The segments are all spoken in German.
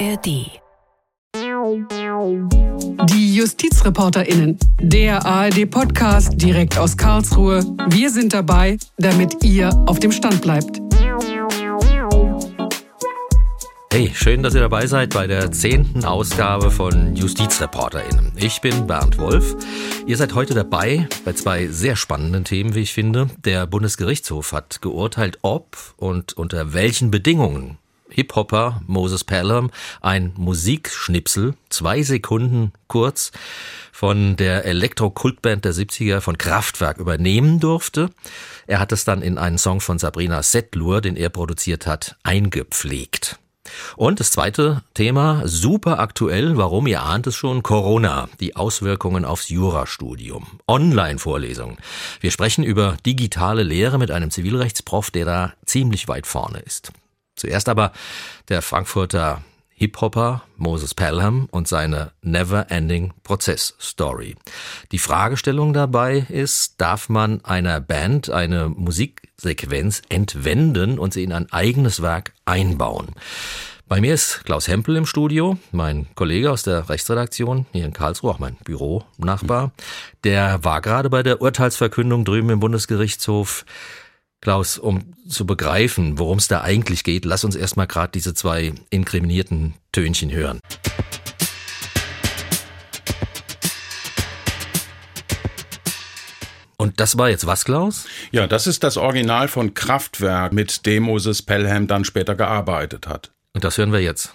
ARD. Die JustizreporterInnen. Der ARD-Podcast direkt aus Karlsruhe. Wir sind dabei, damit ihr auf dem Stand bleibt. Hey, schön, dass ihr dabei seid bei der zehnten Ausgabe von JustizreporterInnen. Ich bin Bernd Wolf. Ihr seid heute dabei bei zwei sehr spannenden Themen, wie ich finde. Der Bundesgerichtshof hat geurteilt, ob und unter welchen Bedingungen Hip-Hopper Moses Pelham ein Musikschnipsel, zwei Sekunden kurz, von der Elektro-Kultband der 70er von Kraftwerk übernehmen durfte. Er hat es dann in einen Song von Sabrina Settlur, den er produziert hat, eingepflegt. Und das zweite Thema, super aktuell, warum ihr ahnt es schon, Corona, die Auswirkungen aufs Jurastudium, Online-Vorlesungen. Wir sprechen über digitale Lehre mit einem Zivilrechtsprof, der da ziemlich weit vorne ist. Zuerst aber der Frankfurter Hip-Hopper Moses Pelham und seine Never-Ending Prozess-Story. Die Fragestellung dabei ist, darf man einer Band eine Musiksequenz entwenden und sie in ein eigenes Werk einbauen? Bei mir ist Klaus Hempel im Studio, mein Kollege aus der Rechtsredaktion hier in Karlsruhe, auch mein Büronachbar. Der war gerade bei der Urteilsverkündung drüben im Bundesgerichtshof. Klaus, um zu begreifen, worum es da eigentlich geht, lass uns erstmal gerade diese zwei inkriminierten Tönchen hören. Und das war jetzt was, Klaus? Ja, das ist das Original von Kraftwerk, mit dem Moses Pelham dann später gearbeitet hat. Und das hören wir jetzt.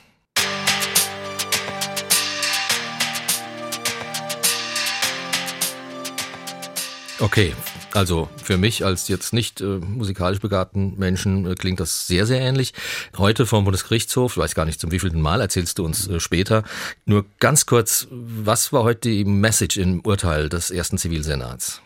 Okay, also für mich als jetzt nicht äh, musikalisch begabten Menschen äh, klingt das sehr, sehr ähnlich. Heute vom Bundesgerichtshof, ich weiß gar nicht zum wievielten Mal, erzählst du uns äh, später. Nur ganz kurz, was war heute die Message im Urteil des ersten Zivilsenats?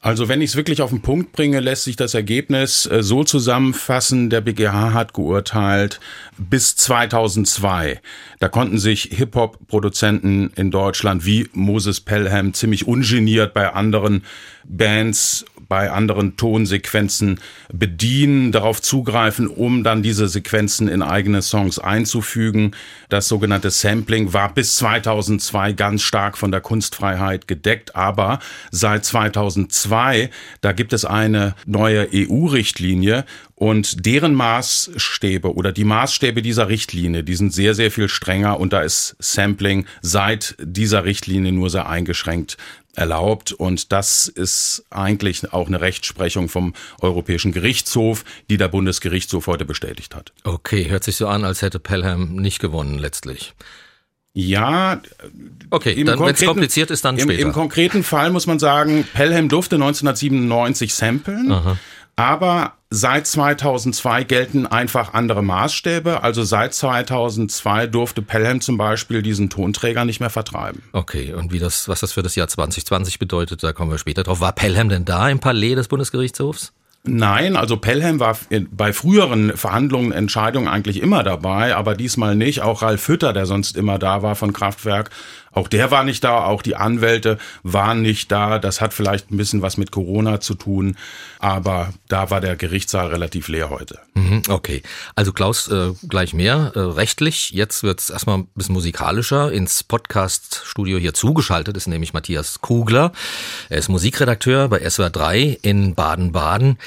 Also wenn ich es wirklich auf den Punkt bringe, lässt sich das Ergebnis äh, so zusammenfassen, der BGH hat geurteilt, bis 2002, da konnten sich Hip-Hop-Produzenten in Deutschland wie Moses Pelham ziemlich ungeniert bei anderen Bands bei anderen Tonsequenzen bedienen, darauf zugreifen, um dann diese Sequenzen in eigene Songs einzufügen. Das sogenannte Sampling war bis 2002 ganz stark von der Kunstfreiheit gedeckt, aber seit 2002, da gibt es eine neue EU-Richtlinie und deren Maßstäbe oder die Maßstäbe dieser Richtlinie, die sind sehr, sehr viel strenger und da ist Sampling seit dieser Richtlinie nur sehr eingeschränkt erlaubt. Und das ist eigentlich auch eine Rechtsprechung vom Europäischen Gerichtshof, die der Bundesgerichtshof heute bestätigt hat. Okay, hört sich so an, als hätte Pelham nicht gewonnen letztlich. Ja. Okay, dann wenn es kompliziert ist, dann im, später. Im konkreten Fall muss man sagen, Pelham durfte 1997 samplen. Aha. Aber seit 2002 gelten einfach andere Maßstäbe. Also seit 2002 durfte Pelham zum Beispiel diesen Tonträger nicht mehr vertreiben. Okay, und wie das, was das für das Jahr 2020 bedeutet, da kommen wir später drauf. War Pelham denn da im Palais des Bundesgerichtshofs? Nein, also Pelham war bei früheren Verhandlungen, Entscheidungen eigentlich immer dabei, aber diesmal nicht. Auch Ralf Hütter, der sonst immer da war von Kraftwerk, auch der war nicht da, auch die Anwälte waren nicht da. Das hat vielleicht ein bisschen was mit Corona zu tun, aber da war der Gerichtssaal relativ leer heute. Mhm, okay, also Klaus, äh, gleich mehr. Äh, rechtlich, jetzt wird es erstmal ein bisschen musikalischer. Ins Podcast-Studio hier zugeschaltet ist nämlich Matthias Kugler. Er ist Musikredakteur bei SWR 3 in Baden-Baden.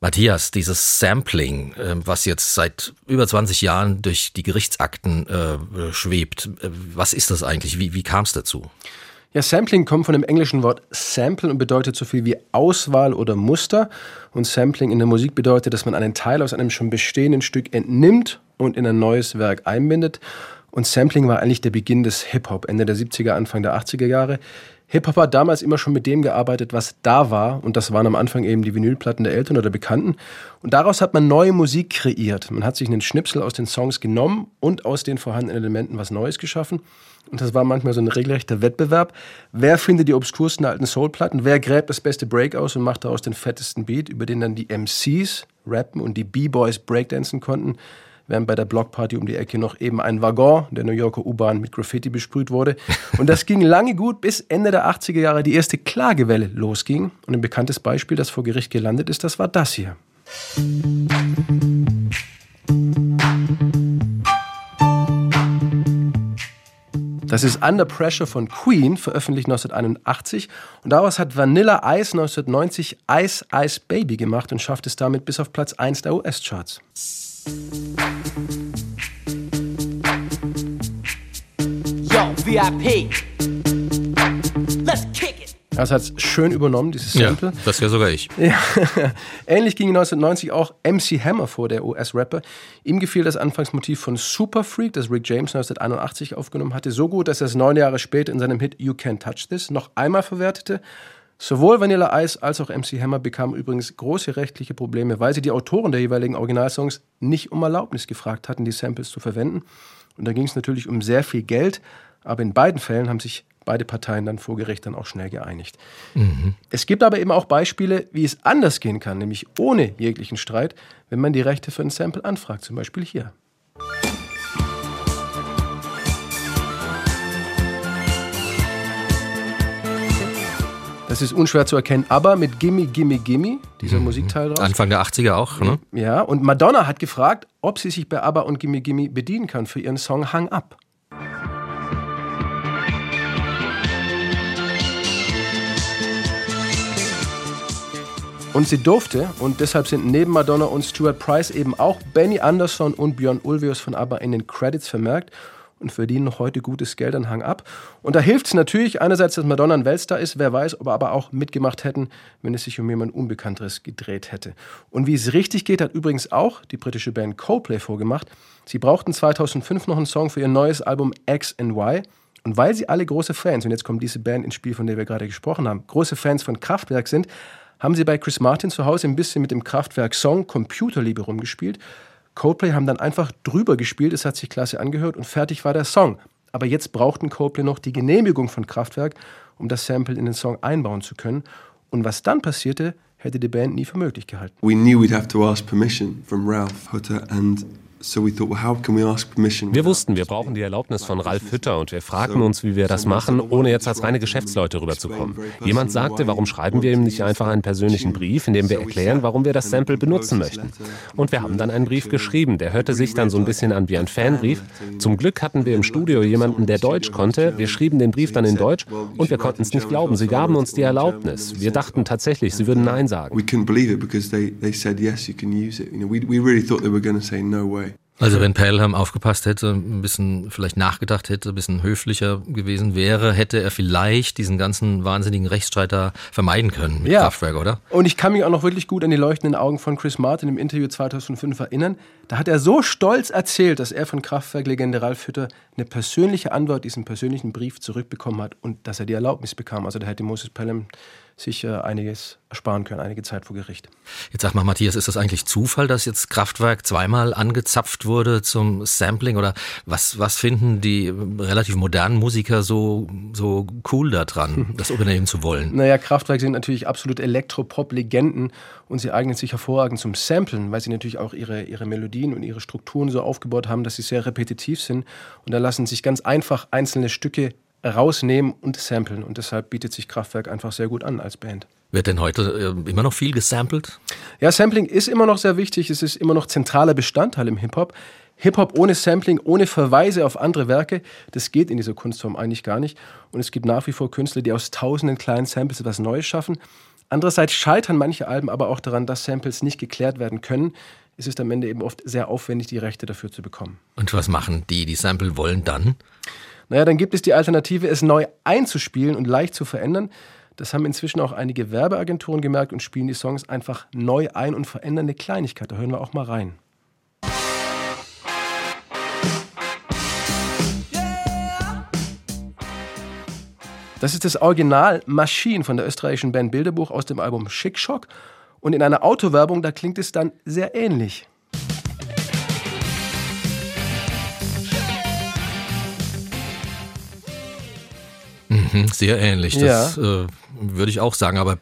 Matthias, dieses Sampling, ähm, was jetzt seit über 20 Jahren durch die Gerichtsakten äh, schwebt, äh, was ist das eigentlich? Wie, wie kam es dazu? Ja, Sampling kommt von dem englischen Wort sample und bedeutet so viel wie Auswahl oder Muster. Und Sampling in der Musik bedeutet, dass man einen Teil aus einem schon bestehenden Stück entnimmt und in ein neues Werk einbindet. Und Sampling war eigentlich der Beginn des Hip-Hop, Ende der 70er, Anfang der 80er Jahre. Hip-Hop hat damals immer schon mit dem gearbeitet, was da war. Und das waren am Anfang eben die Vinylplatten der Eltern oder Bekannten. Und daraus hat man neue Musik kreiert. Man hat sich einen Schnipsel aus den Songs genommen und aus den vorhandenen Elementen was Neues geschaffen. Und das war manchmal so ein regelrechter Wettbewerb. Wer findet die obskursten alten Soulplatten? Wer gräbt das beste Break aus und macht daraus den fettesten Beat, über den dann die MCs rappen und die B-Boys breakdancen konnten? Während bei der Blockparty um die Ecke noch eben ein Waggon der New Yorker U-Bahn mit Graffiti besprüht wurde. Und das ging lange gut, bis Ende der 80er Jahre die erste Klagewelle losging. Und ein bekanntes Beispiel, das vor Gericht gelandet ist, das war das hier. Das ist Under Pressure von Queen, veröffentlicht 1981. Und daraus hat Vanilla Ice 1990 Ice Ice Baby gemacht und schafft es damit bis auf Platz 1 der US-Charts. Yo, VIP. Let's kick it. Das hat es schön übernommen, dieses Sample. Ja, das wäre sogar ich. Ja. Ähnlich ging 1990 auch MC Hammer vor, der US-Rapper. Ihm gefiel das Anfangsmotiv von Super Freak, das Rick James 1981 aufgenommen hatte, so gut, dass er es neun Jahre später in seinem Hit You Can't Touch This noch einmal verwertete. Sowohl Vanilla Ice als auch MC Hammer bekamen übrigens große rechtliche Probleme, weil sie die Autoren der jeweiligen Originalsongs nicht um Erlaubnis gefragt hatten, die Samples zu verwenden. Und da ging es natürlich um sehr viel Geld, aber in beiden Fällen haben sich beide Parteien dann vor Gericht dann auch schnell geeinigt. Mhm. Es gibt aber eben auch Beispiele, wie es anders gehen kann, nämlich ohne jeglichen Streit, wenn man die Rechte für ein Sample anfragt, zum Beispiel hier. Das ist unschwer zu erkennen, aber mit Gimme, Gimme, Gimme, dieser mhm. Musikteil drauf. Anfang der 80er auch, ne? Ja, und Madonna hat gefragt, ob sie sich bei ABBA und Gimme, Gimme bedienen kann für ihren Song Hang Up. Und sie durfte, und deshalb sind neben Madonna und Stuart Price eben auch Benny Anderson und Björn Ulvaeus von ABBA in den Credits vermerkt und verdienen noch heute gutes Geld an Hang ab. Und da hilft es natürlich einerseits, dass Madonna ein Weltstar ist, wer weiß, ob er aber auch mitgemacht hätten, wenn es sich um jemand Unbekannteres gedreht hätte. Und wie es richtig geht, hat übrigens auch die britische Band Coldplay vorgemacht. Sie brauchten 2005 noch einen Song für ihr neues Album X and Y. Und weil sie alle große Fans, und jetzt kommt diese Band ins Spiel, von der wir gerade gesprochen haben, große Fans von Kraftwerk sind, haben sie bei Chris Martin zu Hause ein bisschen mit dem Kraftwerk-Song Computerliebe rumgespielt. Coldplay haben dann einfach drüber gespielt, es hat sich klasse angehört und fertig war der Song. Aber jetzt brauchten Coldplay noch die Genehmigung von Kraftwerk, um das Sample in den Song einbauen zu können. Und was dann passierte, hätte die Band nie für möglich gehalten. We knew we'd have to ask permission from Ralph Hutter and wir wussten, wir brauchen die Erlaubnis von Ralf Hütter und wir fragten uns, wie wir das machen, ohne jetzt als reine Geschäftsleute rüberzukommen. Jemand sagte, warum schreiben wir ihm nicht einfach einen persönlichen Brief, in dem wir erklären, warum wir das Sample benutzen möchten. Und wir haben dann einen Brief geschrieben, der hörte sich dann so ein bisschen an wie ein Fanbrief. Zum Glück hatten wir im Studio jemanden, der Deutsch konnte. Wir schrieben den Brief dann in Deutsch und wir konnten es nicht glauben. Sie gaben uns die Erlaubnis. Wir dachten tatsächlich, sie würden Nein sagen. We couldn't believe it because they, they said yes, you can use it. You know, we, we really thought they were going to say no way. Also wenn Pelham aufgepasst hätte, ein bisschen vielleicht nachgedacht hätte, ein bisschen höflicher gewesen wäre, hätte er vielleicht diesen ganzen wahnsinnigen Rechtsstreit da vermeiden können mit ja. Kraftwerk, oder? Und ich kann mich auch noch wirklich gut an die leuchtenden Augen von Chris Martin im Interview 2005 erinnern. Da hat er so stolz erzählt, dass er von Kraftwerk-Legende Ralf Hütter eine persönliche Antwort, diesen persönlichen Brief zurückbekommen hat und dass er die Erlaubnis bekam. Also da hätte Moses Pelham sich äh, einiges ersparen können, einige Zeit vor Gericht. Jetzt sag mal, Matthias, ist das eigentlich Zufall, dass jetzt Kraftwerk zweimal angezapft wurde zum Sampling? Oder was, was finden die relativ modernen Musiker so, so cool daran, das übernehmen zu wollen? Naja, Kraftwerk sind natürlich absolut Elektropop-Legenden und sie eignen sich hervorragend zum Samplen, weil sie natürlich auch ihre, ihre Melodien und ihre Strukturen so aufgebaut haben, dass sie sehr repetitiv sind. Und da lassen sich ganz einfach einzelne Stücke rausnehmen und samplen. Und deshalb bietet sich Kraftwerk einfach sehr gut an als Band. Wird denn heute äh, immer noch viel gesampelt? Ja, Sampling ist immer noch sehr wichtig. Es ist immer noch zentraler Bestandteil im Hip-Hop. Hip-Hop ohne Sampling, ohne Verweise auf andere Werke, das geht in dieser Kunstform eigentlich gar nicht. Und es gibt nach wie vor Künstler, die aus tausenden kleinen Samples etwas Neues schaffen. Andererseits scheitern manche Alben aber auch daran, dass Samples nicht geklärt werden können. Es ist am Ende eben oft sehr aufwendig, die Rechte dafür zu bekommen. Und was machen die, die Sample wollen dann? Naja, dann gibt es die Alternative, es neu einzuspielen und leicht zu verändern. Das haben inzwischen auch einige Werbeagenturen gemerkt und spielen die Songs einfach neu ein und verändern eine Kleinigkeit. Da hören wir auch mal rein. Das ist das Original Machine von der österreichischen Band Bilderbuch aus dem Album Schick Schock. Und in einer Autowerbung, da klingt es dann sehr ähnlich. Sehr ähnlich. Das ja. äh, würde ich auch sagen, aber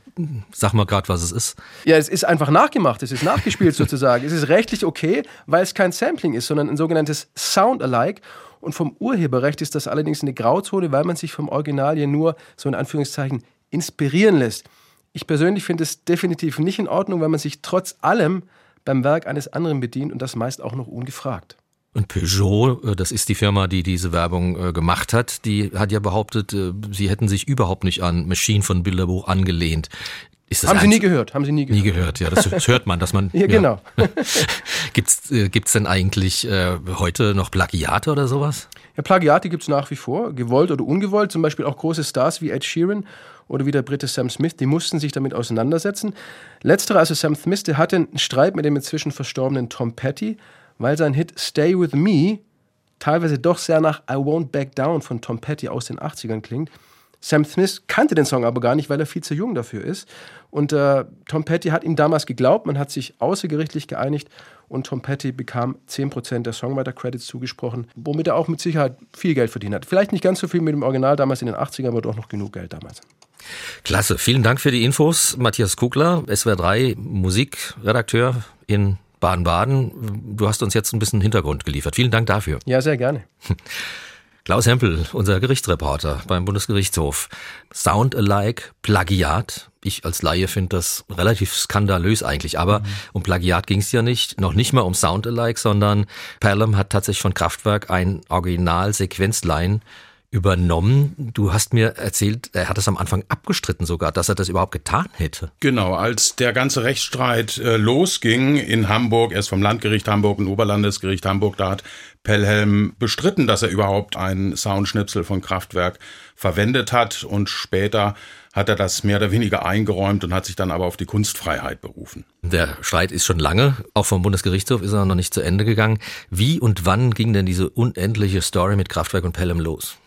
sag mal gerade, was es ist. Ja, es ist einfach nachgemacht, es ist nachgespielt sozusagen. Es ist rechtlich okay, weil es kein Sampling ist, sondern ein sogenanntes Sound-alike. Und vom Urheberrecht ist das allerdings eine Grauzone, weil man sich vom Original ja nur so in Anführungszeichen inspirieren lässt. Ich persönlich finde es definitiv nicht in Ordnung, weil man sich trotz allem beim Werk eines anderen bedient und das meist auch noch ungefragt. Und Peugeot, äh, das ist die Firma, die diese Werbung äh, gemacht hat, die hat ja behauptet, äh, sie hätten sich überhaupt nicht an Machine von Bilderbuch angelehnt. haben Sie nie gehört? Haben Sie nie gehört? Nie gehört, ja. Das, das hört man, dass man. ja, genau. gibt's äh, gibt's denn eigentlich äh, heute noch Plagiate oder sowas? Ja, Plagiate gibt's nach wie vor, gewollt oder ungewollt. Zum Beispiel auch große Stars wie Ed Sheeran oder wie der Brite Sam Smith, die mussten sich damit auseinandersetzen. Letzterer, also Sam Smith, der hatte einen Streit mit dem inzwischen verstorbenen Tom Petty weil sein Hit Stay With Me teilweise doch sehr nach I Won't Back Down von Tom Petty aus den 80ern klingt. Sam Smith kannte den Song aber gar nicht, weil er viel zu jung dafür ist. Und äh, Tom Petty hat ihm damals geglaubt, man hat sich außergerichtlich geeinigt und Tom Petty bekam 10% der Songwriter-Credits zugesprochen, womit er auch mit Sicherheit viel Geld verdient hat. Vielleicht nicht ganz so viel mit dem Original damals in den 80ern, aber doch noch genug Geld damals. Klasse, vielen Dank für die Infos. Matthias Kugler, SWR 3 Musikredakteur in Baden-Baden. Du hast uns jetzt ein bisschen Hintergrund geliefert. Vielen Dank dafür. Ja, sehr gerne. Klaus Hempel, unser Gerichtsreporter beim Bundesgerichtshof. Sound alike, Plagiat. Ich als Laie finde das relativ skandalös eigentlich, aber mhm. um Plagiat ging es ja nicht. Noch nicht mal um Sound alike, sondern Pelham hat tatsächlich von Kraftwerk ein Original-Sequenzline übernommen. Du hast mir erzählt, er hat es am Anfang abgestritten sogar, dass er das überhaupt getan hätte. Genau, als der ganze Rechtsstreit äh, losging in Hamburg, erst vom Landgericht Hamburg und Oberlandesgericht Hamburg, da hat Pelhelm bestritten, dass er überhaupt einen Soundschnipsel von Kraftwerk verwendet hat und später hat er das mehr oder weniger eingeräumt und hat sich dann aber auf die Kunstfreiheit berufen. Der Streit ist schon lange, auch vom Bundesgerichtshof ist er noch nicht zu Ende gegangen. Wie und wann ging denn diese unendliche Story mit Kraftwerk und Pelham los?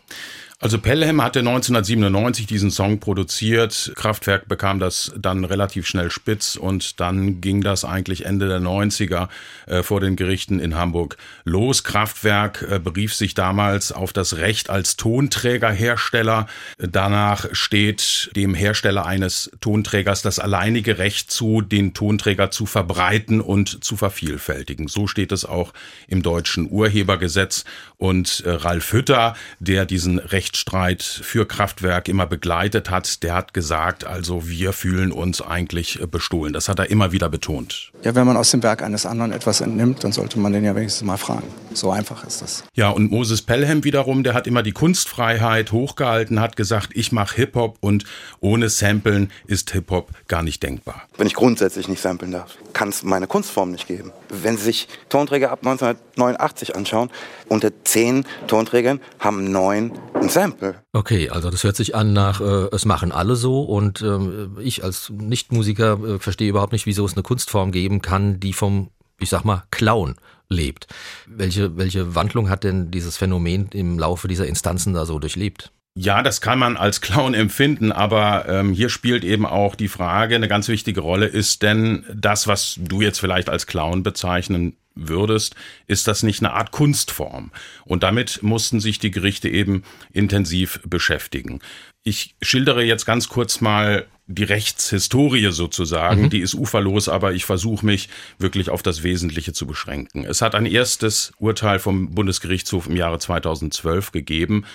Also Pelham hatte 1997 diesen Song produziert. Kraftwerk bekam das dann relativ schnell spitz und dann ging das eigentlich Ende der 90er äh, vor den Gerichten in Hamburg los. Kraftwerk äh, berief sich damals auf das Recht als Tonträgerhersteller. Danach steht dem Hersteller eines Tonträgers das alleinige Recht zu, den Tonträger zu verbreiten und zu vervielfältigen. So steht es auch im deutschen Urhebergesetz. Und äh, Ralf Hütter, der diesen Recht Rechtsstreit für Kraftwerk immer begleitet hat, der hat gesagt, also wir fühlen uns eigentlich äh, bestohlen. Das hat er immer wieder betont. Ja, wenn man aus dem Werk eines anderen etwas entnimmt, dann sollte man den ja wenigstens mal fragen. So einfach ist das. Ja, und Moses Pelham wiederum, der hat immer die Kunstfreiheit hochgehalten, hat gesagt, ich mache Hip-Hop und ohne Samplen ist Hip-Hop gar nicht denkbar. Wenn ich grundsätzlich nicht samplen darf, kann es meine Kunstform nicht geben. Wenn Sie sich Tonträger ab 1989 anschauen, unter zehn Tonträgern haben neun ein Sample. Okay, also das hört sich an nach, äh, es machen alle so und äh, ich als Nichtmusiker äh, verstehe überhaupt nicht, wieso es eine Kunstform geben kann, die vom, ich sag mal, Clown lebt. Welche, welche Wandlung hat denn dieses Phänomen im Laufe dieser Instanzen da so durchlebt? Ja, das kann man als Clown empfinden, aber ähm, hier spielt eben auch die Frage, eine ganz wichtige Rolle, ist denn das, was du jetzt vielleicht als Clown bezeichnen würdest, ist das nicht eine Art Kunstform? Und damit mussten sich die Gerichte eben intensiv beschäftigen. Ich schildere jetzt ganz kurz mal die Rechtshistorie sozusagen, mhm. die ist uferlos, aber ich versuche mich wirklich auf das Wesentliche zu beschränken. Es hat ein erstes Urteil vom Bundesgerichtshof im Jahre 2012 gegeben,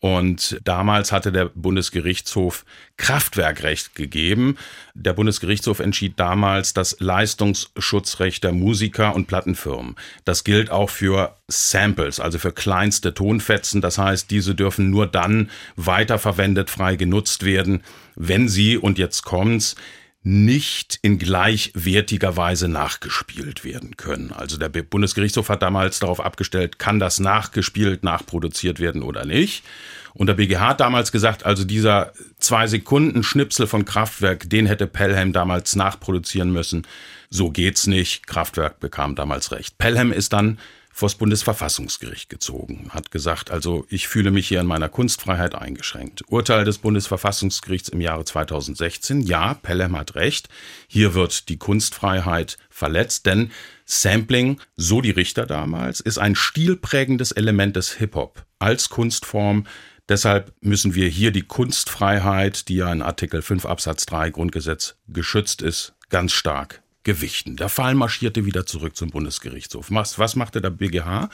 und damals hatte der Bundesgerichtshof Kraftwerkrecht gegeben. Der Bundesgerichtshof entschied damals das Leistungsschutzrecht der Musiker und Plattenfirmen. Das gilt auch für Samples, also für kleinste Tonfetzen. Das heißt, diese dürfen nur dann weiterverwendet, frei genutzt werden, wenn sie, und jetzt kommt's, nicht in gleichwertiger Weise nachgespielt werden können. Also der Bundesgerichtshof hat damals darauf abgestellt, kann das nachgespielt, nachproduziert werden oder nicht. Und der BGH hat damals gesagt, also dieser zwei Sekunden Schnipsel von Kraftwerk, den hätte Pelham damals nachproduzieren müssen. So geht's nicht. Kraftwerk bekam damals recht. Pelham ist dann vors Bundesverfassungsgericht gezogen, hat gesagt, also ich fühle mich hier in meiner Kunstfreiheit eingeschränkt. Urteil des Bundesverfassungsgerichts im Jahre 2016, ja, Pelham hat recht, hier wird die Kunstfreiheit verletzt, denn Sampling, so die Richter damals, ist ein stilprägendes Element des Hip-Hop als Kunstform. Deshalb müssen wir hier die Kunstfreiheit, die ja in Artikel 5 Absatz 3 Grundgesetz geschützt ist, ganz stark gewichten. Der Fall marschierte wieder zurück zum Bundesgerichtshof. Was, was machte der BGH?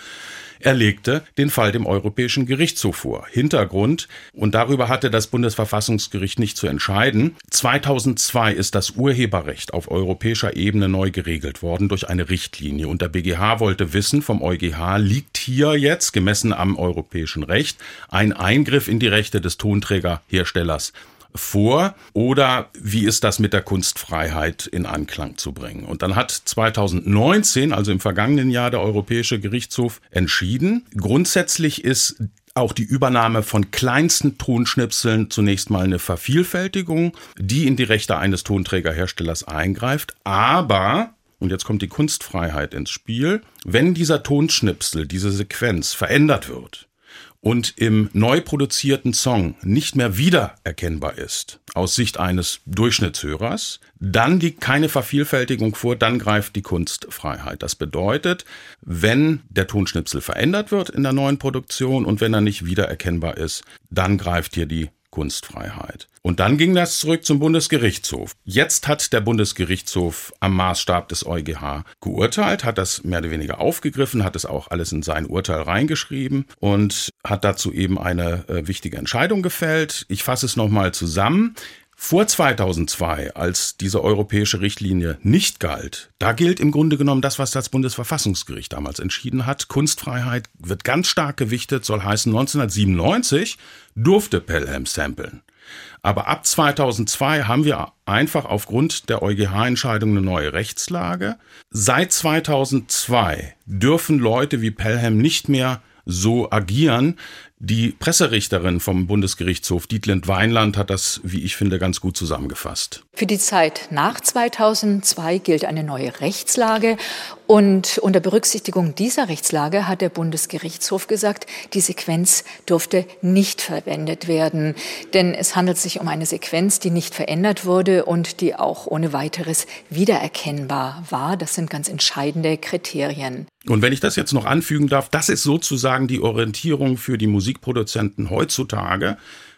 Er legte den Fall dem Europäischen Gerichtshof vor. Hintergrund, und darüber hatte das Bundesverfassungsgericht nicht zu entscheiden, 2002 ist das Urheberrecht auf europäischer Ebene neu geregelt worden durch eine Richtlinie. Und der BGH wollte wissen vom EuGH, liegt hier jetzt, gemessen am europäischen Recht, ein Eingriff in die Rechte des Tonträgerherstellers vor oder wie ist das mit der Kunstfreiheit in Anklang zu bringen? Und dann hat 2019, also im vergangenen Jahr, der Europäische Gerichtshof entschieden, grundsätzlich ist auch die Übernahme von kleinsten Tonschnipseln zunächst mal eine Vervielfältigung, die in die Rechte eines Tonträgerherstellers eingreift, aber und jetzt kommt die Kunstfreiheit ins Spiel, wenn dieser Tonschnipsel, diese Sequenz verändert wird, und im neu produzierten Song nicht mehr wiedererkennbar ist, aus Sicht eines Durchschnittshörers, dann liegt keine Vervielfältigung vor, dann greift die Kunstfreiheit. Das bedeutet, wenn der Tonschnipsel verändert wird in der neuen Produktion und wenn er nicht wiedererkennbar ist, dann greift hier die Kunstfreiheit. Und dann ging das zurück zum Bundesgerichtshof. Jetzt hat der Bundesgerichtshof am Maßstab des EuGH geurteilt, hat das mehr oder weniger aufgegriffen, hat es auch alles in sein Urteil reingeschrieben und hat dazu eben eine äh, wichtige Entscheidung gefällt. Ich fasse es nochmal zusammen. Vor 2002, als diese europäische Richtlinie nicht galt, da gilt im Grunde genommen das, was das Bundesverfassungsgericht damals entschieden hat. Kunstfreiheit wird ganz stark gewichtet, soll heißen, 1997 durfte Pelham samplen. Aber ab 2002 haben wir einfach aufgrund der EuGH-Entscheidung eine neue Rechtslage. Seit 2002 dürfen Leute wie Pelham nicht mehr so agieren. Die Presserichterin vom Bundesgerichtshof, Dietlind Weinland, hat das, wie ich finde, ganz gut zusammengefasst. Für die Zeit nach 2002 gilt eine neue Rechtslage. Und unter Berücksichtigung dieser Rechtslage hat der Bundesgerichtshof gesagt, die Sequenz durfte nicht verwendet werden. Denn es handelt sich um eine Sequenz, die nicht verändert wurde und die auch ohne weiteres wiedererkennbar war. Das sind ganz entscheidende Kriterien. Und wenn ich das jetzt noch anfügen darf, das ist sozusagen die Orientierung für die Musikproduzenten heutzutage.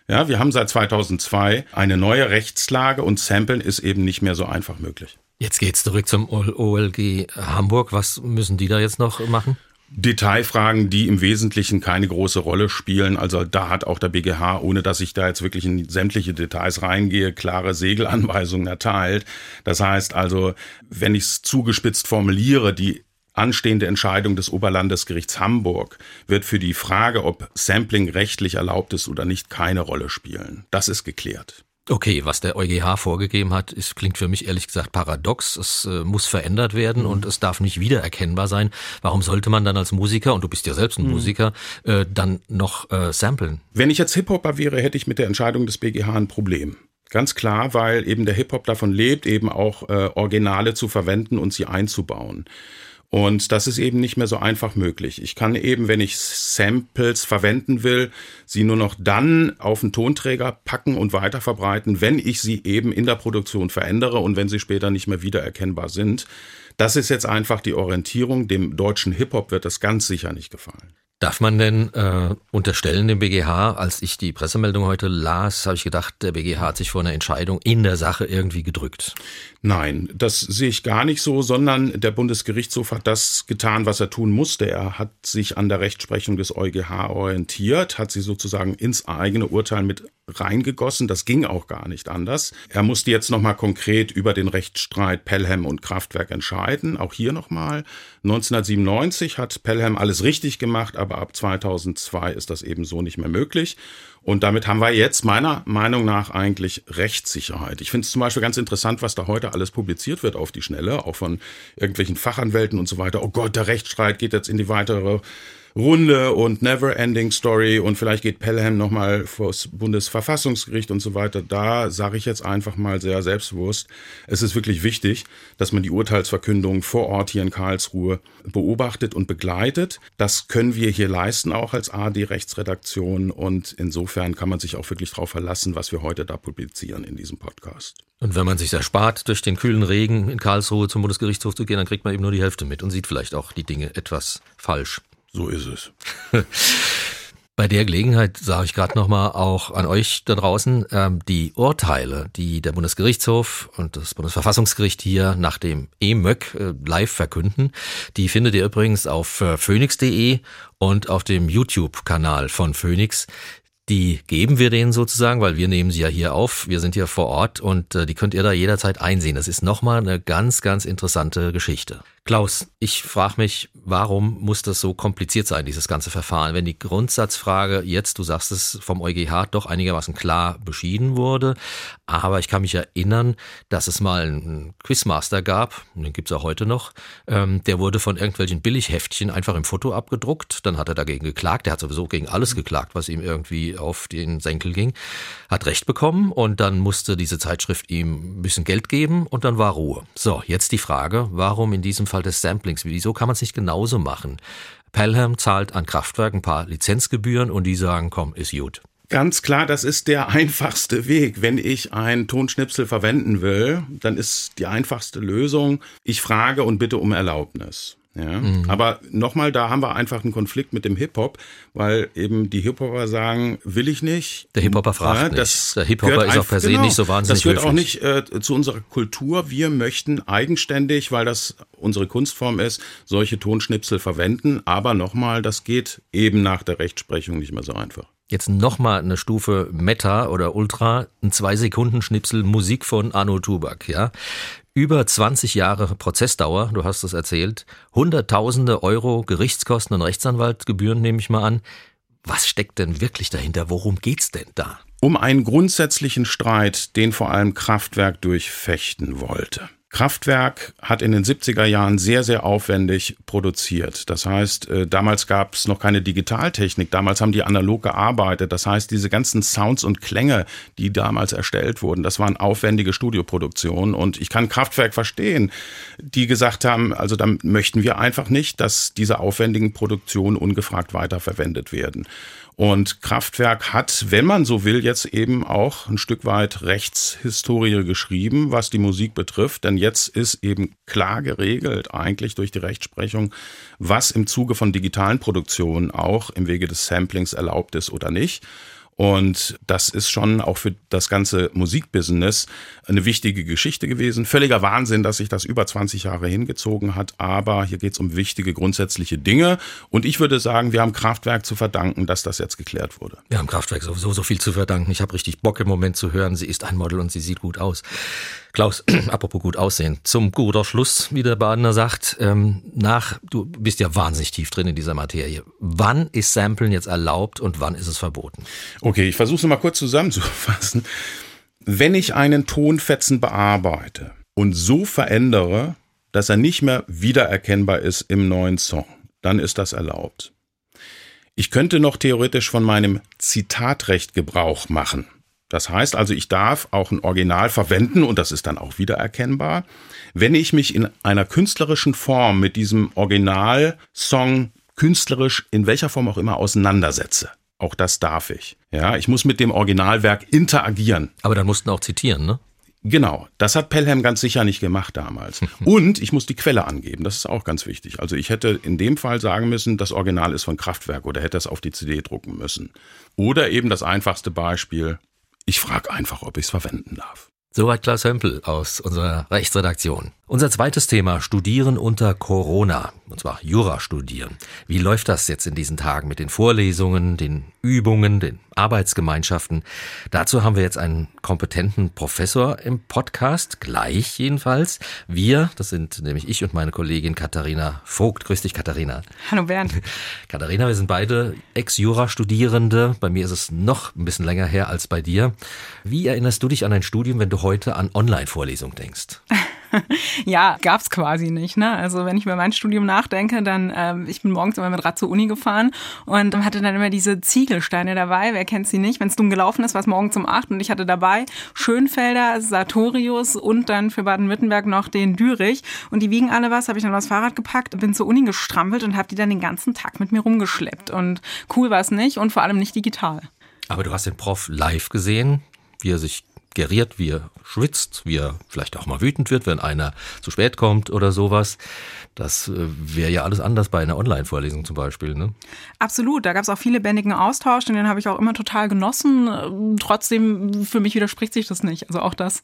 Ja, wir haben seit 2002 eine neue Rechtslage und Samplen ist eben nicht mehr so einfach möglich. Jetzt geht's zurück zum OLG Hamburg. Was müssen die da jetzt noch machen? Detailfragen, die im Wesentlichen keine große Rolle spielen. Also da hat auch der BGH, ohne dass ich da jetzt wirklich in sämtliche Details reingehe, klare Segelanweisungen erteilt. Das heißt also, wenn ich es zugespitzt formuliere, die anstehende Entscheidung des Oberlandesgerichts Hamburg wird für die Frage, ob Sampling rechtlich erlaubt ist oder nicht, keine Rolle spielen. Das ist geklärt. Okay, was der EuGH vorgegeben hat, ist, klingt für mich ehrlich gesagt paradox. Es äh, muss verändert werden mhm. und es darf nicht wiedererkennbar sein. Warum sollte man dann als Musiker, und du bist ja selbst ein mhm. Musiker, äh, dann noch äh, samplen? Wenn ich jetzt Hip-Hopper wäre, hätte ich mit der Entscheidung des BGH ein Problem. Ganz klar, weil eben der Hip-Hop davon lebt, eben auch äh, Originale zu verwenden und sie einzubauen. Und das ist eben nicht mehr so einfach möglich. Ich kann eben, wenn ich Samples verwenden will, sie nur noch dann auf einen Tonträger packen und weiterverbreiten, wenn ich sie eben in der Produktion verändere und wenn sie später nicht mehr wiedererkennbar sind. Das ist jetzt einfach die Orientierung. Dem deutschen Hip-Hop wird das ganz sicher nicht gefallen. Darf man denn äh, unterstellen dem BGH, als ich die Pressemeldung heute las, habe ich gedacht, der BGH hat sich vor einer Entscheidung in der Sache irgendwie gedrückt? Nein, das sehe ich gar nicht so, sondern der Bundesgerichtshof hat das getan, was er tun musste. Er hat sich an der Rechtsprechung des EuGH orientiert, hat sie sozusagen ins eigene Urteil mit reingegossen. Das ging auch gar nicht anders. Er musste jetzt nochmal konkret über den Rechtsstreit Pelham und Kraftwerk entscheiden. Auch hier nochmal. 1997 hat Pelham alles richtig gemacht, aber ab 2002 ist das eben so nicht mehr möglich. Und damit haben wir jetzt meiner Meinung nach eigentlich Rechtssicherheit. Ich finde es zum Beispiel ganz interessant, was da heute alles publiziert wird auf die Schnelle, auch von irgendwelchen Fachanwälten und so weiter. Oh Gott, der Rechtsstreit geht jetzt in die weitere Runde und Never Ending Story und vielleicht geht Pelham nochmal vors Bundesverfassungsgericht und so weiter. Da sage ich jetzt einfach mal sehr selbstbewusst, es ist wirklich wichtig, dass man die Urteilsverkündung vor Ort hier in Karlsruhe beobachtet und begleitet. Das können wir hier leisten, auch als AD-Rechtsredaktion und insofern kann man sich auch wirklich darauf verlassen, was wir heute da publizieren in diesem Podcast. Und wenn man sich erspart, durch den kühlen Regen in Karlsruhe zum Bundesgerichtshof zu gehen, dann kriegt man eben nur die Hälfte mit und sieht vielleicht auch die Dinge etwas falsch. So ist es. Bei der Gelegenheit sage ich gerade nochmal auch an euch da draußen, ähm, die Urteile, die der Bundesgerichtshof und das Bundesverfassungsgericht hier nach dem EMÖC äh, live verkünden, die findet ihr übrigens auf äh, phoenix.de und auf dem YouTube-Kanal von Phoenix. Die geben wir denen sozusagen, weil wir nehmen sie ja hier auf. Wir sind hier vor Ort und äh, die könnt ihr da jederzeit einsehen. Das ist nochmal eine ganz, ganz interessante Geschichte. Klaus, ich frage mich, warum muss das so kompliziert sein, dieses ganze Verfahren? Wenn die Grundsatzfrage jetzt, du sagst es, vom EuGH doch einigermaßen klar beschieden wurde, aber ich kann mich erinnern, dass es mal einen Quizmaster gab, den gibt's auch heute noch, ähm, der wurde von irgendwelchen Billighäftchen einfach im Foto abgedruckt, dann hat er dagegen geklagt, der hat sowieso gegen alles geklagt, was ihm irgendwie auf den Senkel ging, hat Recht bekommen und dann musste diese Zeitschrift ihm ein bisschen Geld geben und dann war Ruhe. So, jetzt die Frage, warum in diesem Fall des Samplings. Wieso kann man es nicht genauso machen? Pelham zahlt an Kraftwerk ein paar Lizenzgebühren und die sagen, komm, ist gut. Ganz klar, das ist der einfachste Weg. Wenn ich einen Tonschnipsel verwenden will, dann ist die einfachste Lösung, ich frage und bitte um Erlaubnis. Ja, mhm. aber nochmal, da haben wir einfach einen Konflikt mit dem Hip-Hop, weil eben die Hip-Hopper sagen, will ich nicht. Der Hiphopper fragt ja, das nicht. Der Hip-Hopper ist auch per se genau, nicht so wahnsinnig Das gehört höflich. auch nicht äh, zu unserer Kultur. Wir möchten eigenständig, weil das unsere Kunstform ist, solche Tonschnipsel verwenden. Aber nochmal, das geht eben nach der Rechtsprechung nicht mehr so einfach. Jetzt nochmal eine Stufe Meta oder Ultra, ein zwei Sekunden Schnipsel Musik von Arno Tubak, ja über 20 Jahre Prozessdauer, du hast es erzählt, Hunderttausende Euro Gerichtskosten und Rechtsanwaltgebühren nehme ich mal an. Was steckt denn wirklich dahinter? Worum geht's denn da? Um einen grundsätzlichen Streit, den vor allem Kraftwerk durchfechten wollte. Kraftwerk hat in den 70er Jahren sehr, sehr aufwendig produziert. Das heißt, äh, damals gab es noch keine Digitaltechnik, damals haben die analog gearbeitet. Das heißt, diese ganzen Sounds und Klänge, die damals erstellt wurden, das waren aufwendige Studioproduktionen. Und ich kann Kraftwerk verstehen, die gesagt haben, also dann möchten wir einfach nicht, dass diese aufwendigen Produktionen ungefragt weiterverwendet werden. Und Kraftwerk hat, wenn man so will, jetzt eben auch ein Stück weit Rechtshistorie geschrieben, was die Musik betrifft. Denn jetzt ist eben klar geregelt, eigentlich durch die Rechtsprechung, was im Zuge von digitalen Produktionen auch im Wege des Samplings erlaubt ist oder nicht. Und das ist schon auch für das ganze Musikbusiness eine wichtige Geschichte gewesen. Völliger Wahnsinn, dass sich das über 20 Jahre hingezogen hat. Aber hier geht es um wichtige grundsätzliche Dinge. Und ich würde sagen, wir haben Kraftwerk zu verdanken, dass das jetzt geklärt wurde. Wir haben Kraftwerk sowieso so viel zu verdanken. Ich habe richtig Bock im Moment zu hören. Sie ist ein Model und sie sieht gut aus. Klaus, apropos gut aussehen, zum guter Schluss, wie der Badener sagt, ähm, nach, du bist ja wahnsinnig tief drin in dieser Materie. Wann ist Samplen jetzt erlaubt und wann ist es verboten? Okay, ich versuche es mal kurz zusammenzufassen. Wenn ich einen Tonfetzen bearbeite und so verändere, dass er nicht mehr wiedererkennbar ist im neuen Song, dann ist das erlaubt. Ich könnte noch theoretisch von meinem Zitatrecht Gebrauch machen. Das heißt also, ich darf auch ein Original verwenden und das ist dann auch wiedererkennbar, wenn ich mich in einer künstlerischen Form mit diesem Originalsong künstlerisch in welcher Form auch immer auseinandersetze. Auch das darf ich. Ja, ich muss mit dem Originalwerk interagieren. Aber dann mussten auch zitieren, ne? Genau, das hat Pelham ganz sicher nicht gemacht damals. Und ich muss die Quelle angeben, das ist auch ganz wichtig. Also ich hätte in dem Fall sagen müssen, das Original ist von Kraftwerk oder hätte es auf die CD drucken müssen. Oder eben das einfachste Beispiel, ich frage einfach, ob ich es verwenden darf. Soweit Klaus Hömpel aus unserer Rechtsredaktion. Unser zweites Thema, Studieren unter Corona, und zwar Jura studieren. Wie läuft das jetzt in diesen Tagen mit den Vorlesungen, den Übungen, den Arbeitsgemeinschaften? Dazu haben wir jetzt einen kompetenten Professor im Podcast, gleich jedenfalls. Wir, das sind nämlich ich und meine Kollegin Katharina Vogt. Grüß dich, Katharina. Hallo Bernd. Katharina, wir sind beide Ex-Jura-Studierende. Bei mir ist es noch ein bisschen länger her als bei dir. Wie erinnerst du dich an dein Studium, wenn du heute an Online-Vorlesungen denkst? ja, gab's quasi nicht. Ne? Also wenn ich über mein Studium nachdenke, dann ähm, ich bin morgens immer mit Rad zur Uni gefahren und hatte dann immer diese Ziegelsteine dabei. Wer kennt sie nicht? Wenn es dumm gelaufen ist, war es morgens um acht und ich hatte dabei Schönfelder, Sartorius und dann für Baden-Württemberg noch den Dürich und die wiegen alle was. Habe ich dann aufs Fahrrad gepackt, bin zur Uni gestrampelt und habe die dann den ganzen Tag mit mir rumgeschleppt und cool war es nicht und vor allem nicht digital. Aber du hast den Prof live gesehen, wie er sich geriert, wie er schwitzt, wie er vielleicht auch mal wütend wird, wenn einer zu spät kommt oder sowas. Das äh, wäre ja alles anders bei einer Online-Vorlesung zum Beispiel. Ne? Absolut, da gab es auch viele bändigen Austausch, den habe ich auch immer total genossen. Trotzdem, für mich widerspricht sich das nicht. Also auch das.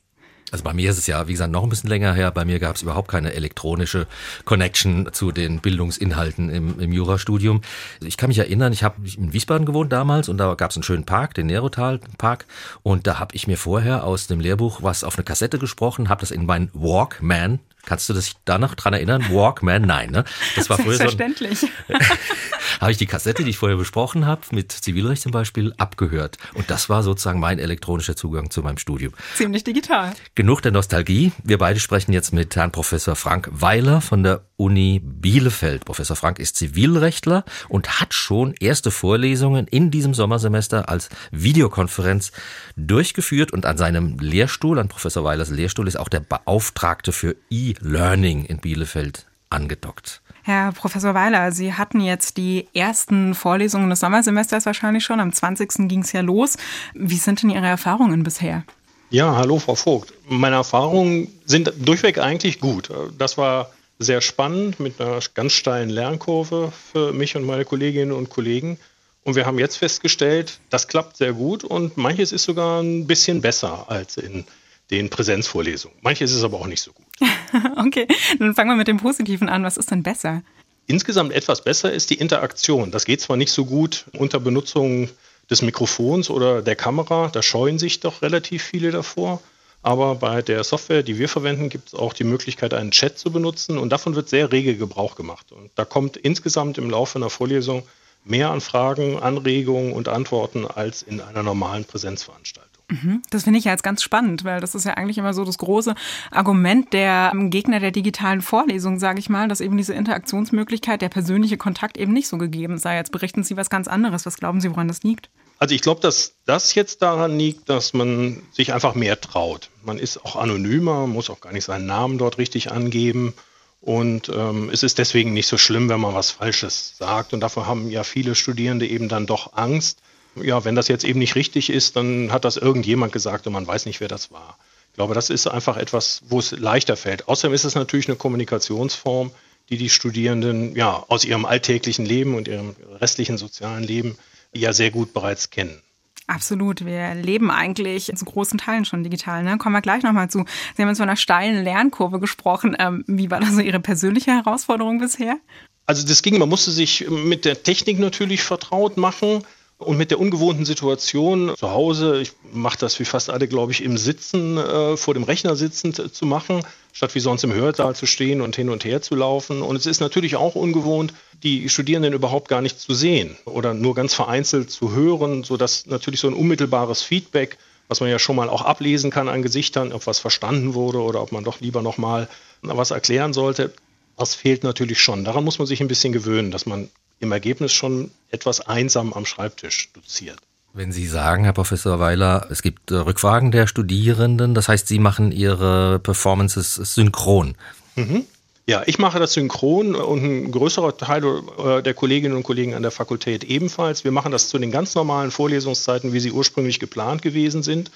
Also bei mir ist es ja, wie gesagt, noch ein bisschen länger her. Bei mir gab es überhaupt keine elektronische Connection zu den Bildungsinhalten im, im Jurastudium. Ich kann mich erinnern, ich habe in Wiesbaden gewohnt damals und da gab es einen schönen Park, den Nerotal Park. Und da habe ich mir vorher aus dem Lehrbuch was auf eine Kassette gesprochen, habe das in meinen Walkman Kannst du dich da noch dran erinnern? Walkman? Nein, ne? Das war früher Selbstverständlich. So habe ich die Kassette, die ich vorher besprochen habe, mit Zivilrecht zum Beispiel, abgehört. Und das war sozusagen mein elektronischer Zugang zu meinem Studium. Ziemlich digital. Genug der Nostalgie. Wir beide sprechen jetzt mit Herrn Professor Frank Weiler von der Uni Bielefeld. Professor Frank ist Zivilrechtler und hat schon erste Vorlesungen in diesem Sommersemester als Videokonferenz durchgeführt und an seinem Lehrstuhl, an Professor Weilers Lehrstuhl, ist auch der Beauftragte für E-Learning in Bielefeld angedockt. Herr Professor Weiler, Sie hatten jetzt die ersten Vorlesungen des Sommersemesters wahrscheinlich schon. Am 20. ging es ja los. Wie sind denn Ihre Erfahrungen bisher? Ja, hallo Frau Vogt. Meine Erfahrungen sind durchweg eigentlich gut. Das war sehr spannend mit einer ganz steilen Lernkurve für mich und meine Kolleginnen und Kollegen. Und wir haben jetzt festgestellt, das klappt sehr gut und manches ist sogar ein bisschen besser als in den Präsenzvorlesungen. Manches ist aber auch nicht so gut. okay, dann fangen wir mit dem Positiven an. Was ist denn besser? Insgesamt etwas besser ist die Interaktion. Das geht zwar nicht so gut unter Benutzung des Mikrofons oder der Kamera, da scheuen sich doch relativ viele davor. Aber bei der Software, die wir verwenden, gibt es auch die Möglichkeit, einen Chat zu benutzen und davon wird sehr rege Gebrauch gemacht. Und da kommt insgesamt im Laufe einer Vorlesung mehr an Fragen, Anregungen und Antworten als in einer normalen Präsenzveranstaltung. Mhm. Das finde ich ja jetzt ganz spannend, weil das ist ja eigentlich immer so das große Argument der Gegner der digitalen Vorlesung, sage ich mal, dass eben diese Interaktionsmöglichkeit, der persönliche Kontakt eben nicht so gegeben sei. Jetzt berichten Sie was ganz anderes. Was glauben Sie, woran das liegt? Also ich glaube, dass das jetzt daran liegt, dass man sich einfach mehr traut. Man ist auch anonymer, muss auch gar nicht seinen Namen dort richtig angeben. Und ähm, es ist deswegen nicht so schlimm, wenn man was Falsches sagt. Und davor haben ja viele Studierende eben dann doch Angst ja, wenn das jetzt eben nicht richtig ist, dann hat das irgendjemand gesagt und man weiß nicht, wer das war. Ich glaube, das ist einfach etwas, wo es leichter fällt. Außerdem ist es natürlich eine Kommunikationsform, die die Studierenden ja aus ihrem alltäglichen Leben und ihrem restlichen sozialen Leben ja sehr gut bereits kennen. Absolut. Wir leben eigentlich zu großen Teilen schon digital. Ne? Kommen wir gleich nochmal zu. Sie haben uns von einer steilen Lernkurve gesprochen. Ähm, wie war da so Ihre persönliche Herausforderung bisher? Also das ging, man musste sich mit der Technik natürlich vertraut machen. Und mit der ungewohnten Situation zu Hause, ich mache das wie fast alle, glaube ich, im Sitzen, äh, vor dem Rechner sitzend äh, zu machen, statt wie sonst im Hörsaal zu stehen und hin und her zu laufen. Und es ist natürlich auch ungewohnt, die Studierenden überhaupt gar nicht zu sehen oder nur ganz vereinzelt zu hören, sodass natürlich so ein unmittelbares Feedback, was man ja schon mal auch ablesen kann an Gesichtern, ob was verstanden wurde oder ob man doch lieber nochmal was erklären sollte, das fehlt natürlich schon. Daran muss man sich ein bisschen gewöhnen, dass man im Ergebnis schon etwas einsam am Schreibtisch doziert. Wenn Sie sagen, Herr Professor Weiler, es gibt äh, Rückfragen der Studierenden, das heißt, Sie machen Ihre Performances synchron. Mhm. Ja, ich mache das synchron und ein größerer Teil äh, der Kolleginnen und Kollegen an der Fakultät ebenfalls. Wir machen das zu den ganz normalen Vorlesungszeiten, wie sie ursprünglich geplant gewesen sind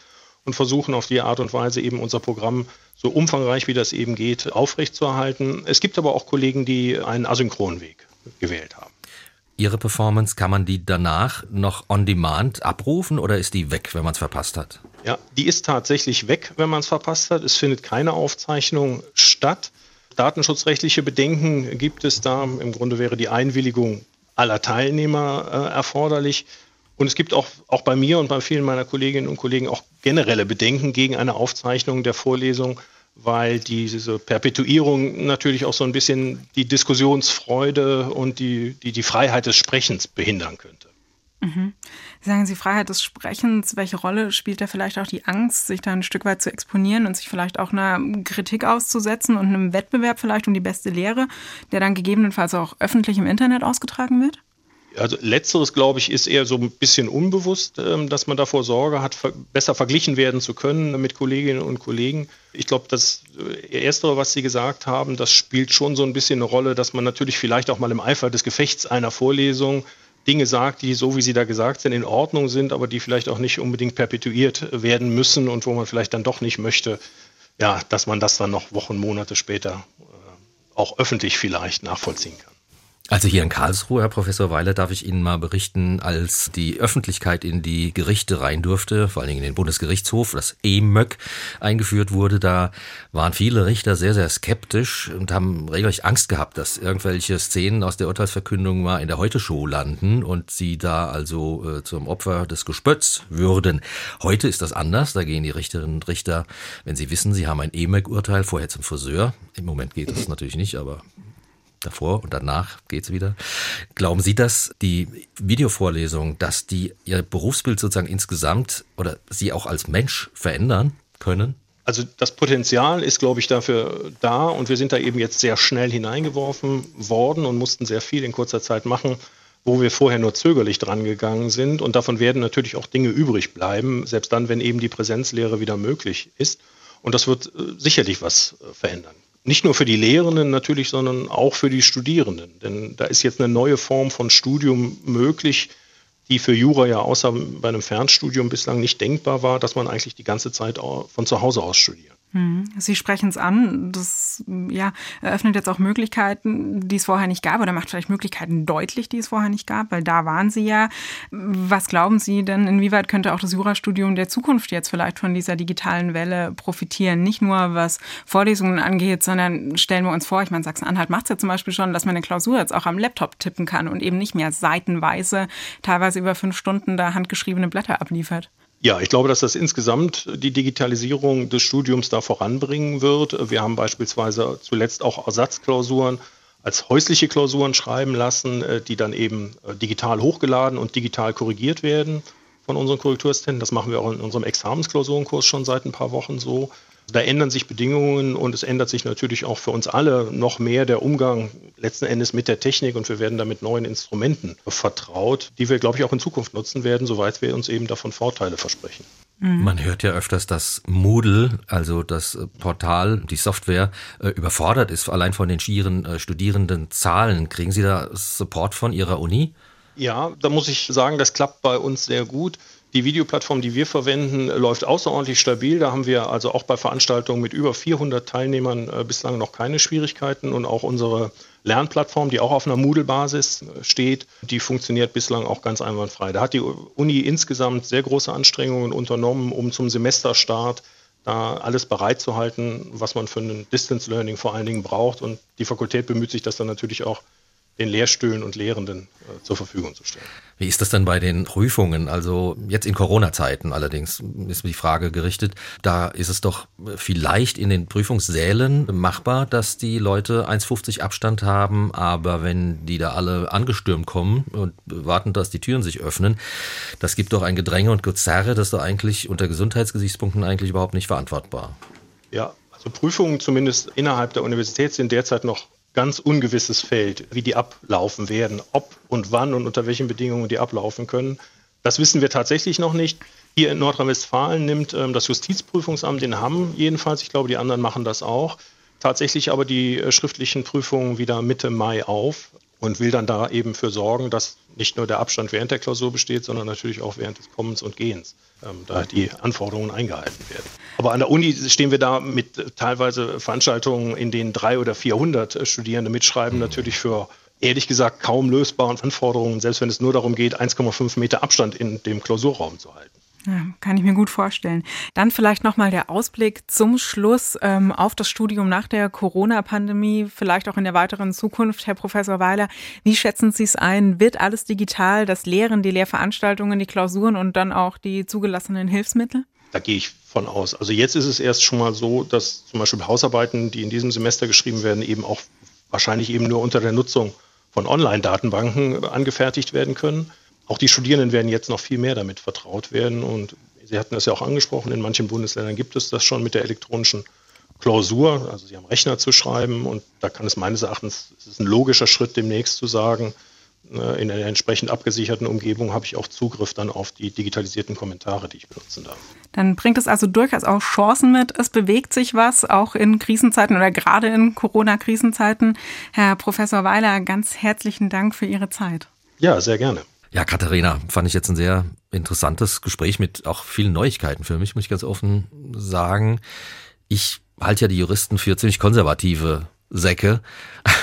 und versuchen auf die Art und Weise eben unser Programm so umfangreich wie das eben geht aufrechtzuerhalten. Es gibt aber auch Kollegen, die einen asynchronen Weg gewählt haben. Ihre Performance, kann man die danach noch on demand abrufen oder ist die weg, wenn man es verpasst hat? Ja, die ist tatsächlich weg, wenn man es verpasst hat. Es findet keine Aufzeichnung statt. Datenschutzrechtliche Bedenken gibt es da. Im Grunde wäre die Einwilligung aller Teilnehmer äh, erforderlich. Und es gibt auch, auch bei mir und bei vielen meiner Kolleginnen und Kollegen auch generelle Bedenken gegen eine Aufzeichnung der Vorlesung weil diese Perpetuierung natürlich auch so ein bisschen die Diskussionsfreude und die, die, die Freiheit des Sprechens behindern könnte. Mhm. Sagen Sie Freiheit des Sprechens, welche Rolle spielt da vielleicht auch die Angst, sich da ein Stück weit zu exponieren und sich vielleicht auch einer Kritik auszusetzen und einem Wettbewerb vielleicht um die beste Lehre, der dann gegebenenfalls auch öffentlich im Internet ausgetragen wird? Also letzteres, glaube ich, ist eher so ein bisschen unbewusst, ähm, dass man davor Sorge hat, besser verglichen werden zu können mit Kolleginnen und Kollegen. Ich glaube, das äh, Erstere, was Sie gesagt haben, das spielt schon so ein bisschen eine Rolle, dass man natürlich vielleicht auch mal im Eifer des Gefechts einer Vorlesung Dinge sagt, die so wie sie da gesagt sind, in Ordnung sind, aber die vielleicht auch nicht unbedingt perpetuiert werden müssen und wo man vielleicht dann doch nicht möchte, ja, dass man das dann noch Wochen, Monate später äh, auch öffentlich vielleicht nachvollziehen kann. Also hier in Karlsruhe, Herr Professor Weiler, darf ich Ihnen mal berichten, als die Öffentlichkeit in die Gerichte rein durfte, vor allen Dingen in den Bundesgerichtshof, das EMÖG eingeführt wurde, da waren viele Richter sehr, sehr skeptisch und haben regelrecht Angst gehabt, dass irgendwelche Szenen aus der Urteilsverkündung mal in der Heute-Show landen und sie da also äh, zum Opfer des Gespötts würden. Heute ist das anders, da gehen die Richterinnen und Richter, wenn sie wissen, sie haben ein EMÖG-Urteil, vorher zum Friseur. Im Moment geht das natürlich nicht, aber davor und danach geht's wieder. Glauben Sie, dass die Videovorlesung, dass die Ihr Berufsbild sozusagen insgesamt oder Sie auch als Mensch verändern können? Also das Potenzial ist, glaube ich, dafür da und wir sind da eben jetzt sehr schnell hineingeworfen worden und mussten sehr viel in kurzer Zeit machen, wo wir vorher nur zögerlich dran gegangen sind. Und davon werden natürlich auch Dinge übrig bleiben, selbst dann, wenn eben die Präsenzlehre wieder möglich ist. Und das wird äh, sicherlich was äh, verändern nicht nur für die Lehrenden natürlich, sondern auch für die Studierenden. Denn da ist jetzt eine neue Form von Studium möglich, die für Jura ja außer bei einem Fernstudium bislang nicht denkbar war, dass man eigentlich die ganze Zeit von zu Hause aus studiert. Hm. Sie sprechen es an. Das ja, eröffnet jetzt auch Möglichkeiten, die es vorher nicht gab, oder macht vielleicht Möglichkeiten deutlich, die es vorher nicht gab, weil da waren Sie ja. Was glauben Sie denn, inwieweit könnte auch das Jurastudium der Zukunft jetzt vielleicht von dieser digitalen Welle profitieren? Nicht nur was Vorlesungen angeht, sondern stellen wir uns vor, ich meine, Sachsen-Anhalt macht es ja zum Beispiel schon, dass man eine Klausur jetzt auch am Laptop tippen kann und eben nicht mehr seitenweise, teilweise über fünf Stunden da handgeschriebene Blätter abliefert. Ja, ich glaube, dass das insgesamt die Digitalisierung des Studiums da voranbringen wird. Wir haben beispielsweise zuletzt auch Ersatzklausuren als häusliche Klausuren schreiben lassen, äh, die dann eben äh, digital hochgeladen und digital korrigiert werden von unseren Korrekturstenten. Das machen wir auch in unserem Examensklausurenkurs schon seit ein paar Wochen so. Da ändern sich Bedingungen und es ändert sich natürlich auch für uns alle noch mehr der Umgang letzten Endes mit der Technik und wir werden da mit neuen Instrumenten vertraut, die wir, glaube ich, auch in Zukunft nutzen werden, soweit wir uns eben davon Vorteile versprechen. Mhm. Man hört ja öfters, dass Moodle, also das Portal, die Software, äh, überfordert ist, allein von den schieren äh, Studierendenzahlen. Kriegen Sie da Support von Ihrer Uni? Ja, da muss ich sagen, das klappt bei uns sehr gut. Die Videoplattform, die wir verwenden, läuft außerordentlich stabil. Da haben wir also auch bei Veranstaltungen mit über 400 Teilnehmern äh, bislang noch keine Schwierigkeiten. Und auch unsere Lernplattform, die auch auf einer Moodle-Basis äh, steht, die funktioniert bislang auch ganz einwandfrei. Da hat die Uni insgesamt sehr große Anstrengungen unternommen, um zum Semesterstart da alles bereitzuhalten, was man für ein Distance Learning vor allen Dingen braucht. Und die Fakultät bemüht sich das dann natürlich auch den Lehrstühlen und Lehrenden äh, zur Verfügung zu stellen. Wie ist das denn bei den Prüfungen? Also jetzt in Corona-Zeiten allerdings ist die Frage gerichtet. Da ist es doch vielleicht in den Prüfungssälen machbar, dass die Leute 1,50 Abstand haben, aber wenn die da alle angestürmt kommen und warten, dass die Türen sich öffnen, das gibt doch ein Gedränge und Gezerre, das ist doch eigentlich unter Gesundheitsgesichtspunkten eigentlich überhaupt nicht verantwortbar. Ja, also Prüfungen zumindest innerhalb der Universität sind derzeit noch ganz ungewisses Feld, wie die ablaufen werden, ob und wann und unter welchen Bedingungen die ablaufen können. Das wissen wir tatsächlich noch nicht. Hier in Nordrhein-Westfalen nimmt ähm, das Justizprüfungsamt in Hamm jedenfalls, ich glaube, die anderen machen das auch, tatsächlich aber die äh, schriftlichen Prüfungen wieder Mitte Mai auf und will dann da eben für sorgen, dass nicht nur der Abstand während der Klausur besteht, sondern natürlich auch während des Kommens und Gehens, ähm, da die Anforderungen eingehalten werden. Aber an der Uni stehen wir da mit teilweise Veranstaltungen, in denen drei oder 400 Studierende mitschreiben, natürlich für ehrlich gesagt kaum lösbaren Anforderungen, selbst wenn es nur darum geht, 1,5 Meter Abstand in dem Klausurraum zu halten. Ja, kann ich mir gut vorstellen. Dann vielleicht nochmal der Ausblick zum Schluss ähm, auf das Studium nach der Corona-Pandemie, vielleicht auch in der weiteren Zukunft. Herr Professor Weiler, wie schätzen Sie es ein? Wird alles digital, das Lehren, die Lehrveranstaltungen, die Klausuren und dann auch die zugelassenen Hilfsmittel? Da gehe ich von aus. Also jetzt ist es erst schon mal so, dass zum Beispiel Hausarbeiten, die in diesem Semester geschrieben werden, eben auch wahrscheinlich eben nur unter der Nutzung von Online-Datenbanken angefertigt werden können. Auch die Studierenden werden jetzt noch viel mehr damit vertraut werden. Und Sie hatten das ja auch angesprochen, in manchen Bundesländern gibt es das schon mit der elektronischen Klausur. Also Sie haben Rechner zu schreiben und da kann es meines Erachtens, es ist ein logischer Schritt demnächst zu sagen, äh, in einer entsprechend abgesicherten Umgebung habe ich auch Zugriff dann auf die digitalisierten Kommentare, die ich benutzen darf. Dann bringt es also durchaus auch Chancen mit. Es bewegt sich was, auch in Krisenzeiten oder gerade in Corona-Krisenzeiten. Herr Professor Weiler, ganz herzlichen Dank für Ihre Zeit. Ja, sehr gerne. Ja, Katharina, fand ich jetzt ein sehr interessantes Gespräch mit auch vielen Neuigkeiten für mich, muss ich ganz offen sagen. Ich halte ja die Juristen für ziemlich konservative Säcke.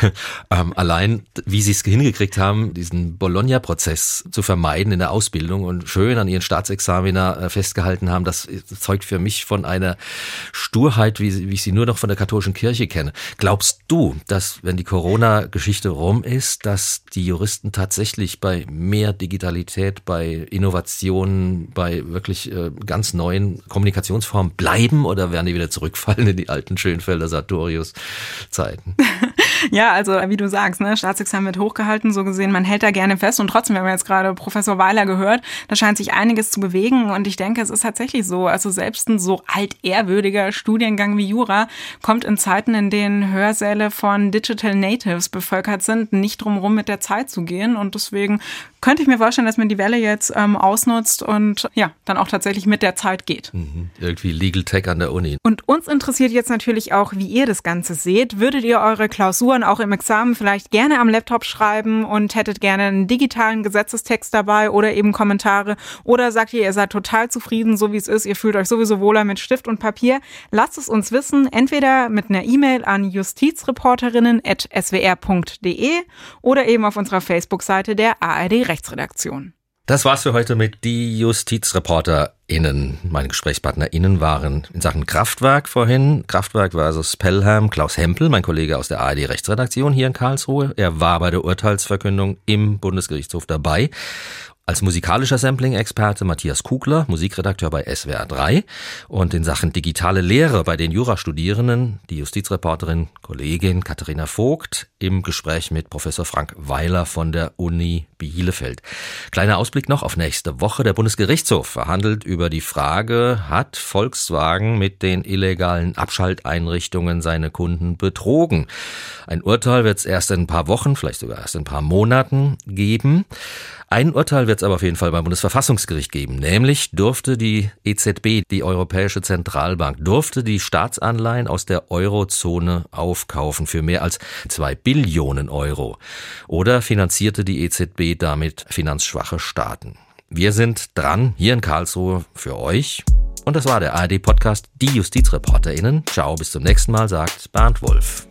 ähm, allein, wie sie es hingekriegt haben, diesen Bologna-Prozess zu vermeiden in der Ausbildung und schön an ihren Staatsexaminer äh, festgehalten haben, das zeugt für mich von einer Sturheit, wie, wie ich sie nur noch von der katholischen Kirche kenne. Glaubst du, dass, wenn die Corona-Geschichte rum ist, dass die Juristen tatsächlich bei mehr Digitalität, bei Innovationen, bei wirklich äh, ganz neuen Kommunikationsformen bleiben oder werden die wieder zurückfallen in die alten Schönfelder Sartorius-Zeiten? ja, also wie du sagst, ne, Staatsexamen wird hochgehalten, so gesehen, man hält da gerne fest und trotzdem, wir haben jetzt gerade Professor Weiler gehört, da scheint sich einiges zu bewegen und ich denke, es ist tatsächlich so, also selbst ein so altehrwürdiger Studiengang wie Jura kommt in Zeiten, in denen Hörsäle von Digital Natives bevölkert sind, nicht drumherum mit der Zeit zu gehen und deswegen könnte ich mir vorstellen, dass man die Welle jetzt ähm, ausnutzt und ja, dann auch tatsächlich mit der Zeit geht. Mhm. Irgendwie Legal Tech an der Uni. Und uns interessiert jetzt natürlich auch, wie ihr das Ganze seht. Würdet ihr eure Klausuren auch im Examen vielleicht gerne am Laptop schreiben und hättet gerne einen digitalen Gesetzestext dabei oder eben Kommentare? Oder sagt ihr, ihr seid total zufrieden, so wie es ist, ihr fühlt euch sowieso wohler mit Stift und Papier? Lasst es uns wissen, entweder mit einer E-Mail an justizreporterinnen.swr.de oder eben auf unserer Facebook-Seite der ARD Rechtsredaktion. Das war's für heute mit die JustizreporterInnen. Meine GesprächspartnerInnen waren in Sachen Kraftwerk vorhin. Kraftwerk versus Pelham. Klaus Hempel, mein Kollege aus der ARD Rechtsredaktion hier in Karlsruhe. Er war bei der Urteilsverkündung im Bundesgerichtshof dabei. Als musikalischer Sampling-Experte Matthias Kugler, Musikredakteur bei SWR 3 und in Sachen digitale Lehre bei den Jurastudierenden die Justizreporterin, Kollegin Katharina Vogt im Gespräch mit Professor Frank Weiler von der Uni Bielefeld. Kleiner Ausblick noch auf nächste Woche. Der Bundesgerichtshof verhandelt über die Frage, hat Volkswagen mit den illegalen Abschalteinrichtungen seine Kunden betrogen? Ein Urteil wird es erst in ein paar Wochen, vielleicht sogar erst in ein paar Monaten geben. Ein Urteil wird es aber auf jeden Fall beim Bundesverfassungsgericht geben. Nämlich durfte die EZB, die Europäische Zentralbank, durfte die Staatsanleihen aus der Eurozone aufkaufen für mehr als zwei Billionen Euro. Oder finanzierte die EZB damit finanzschwache Staaten. Wir sind dran hier in Karlsruhe für euch. Und das war der ARD-Podcast Die JustizreporterInnen. Ciao, bis zum nächsten Mal, sagt Bernd Wolf.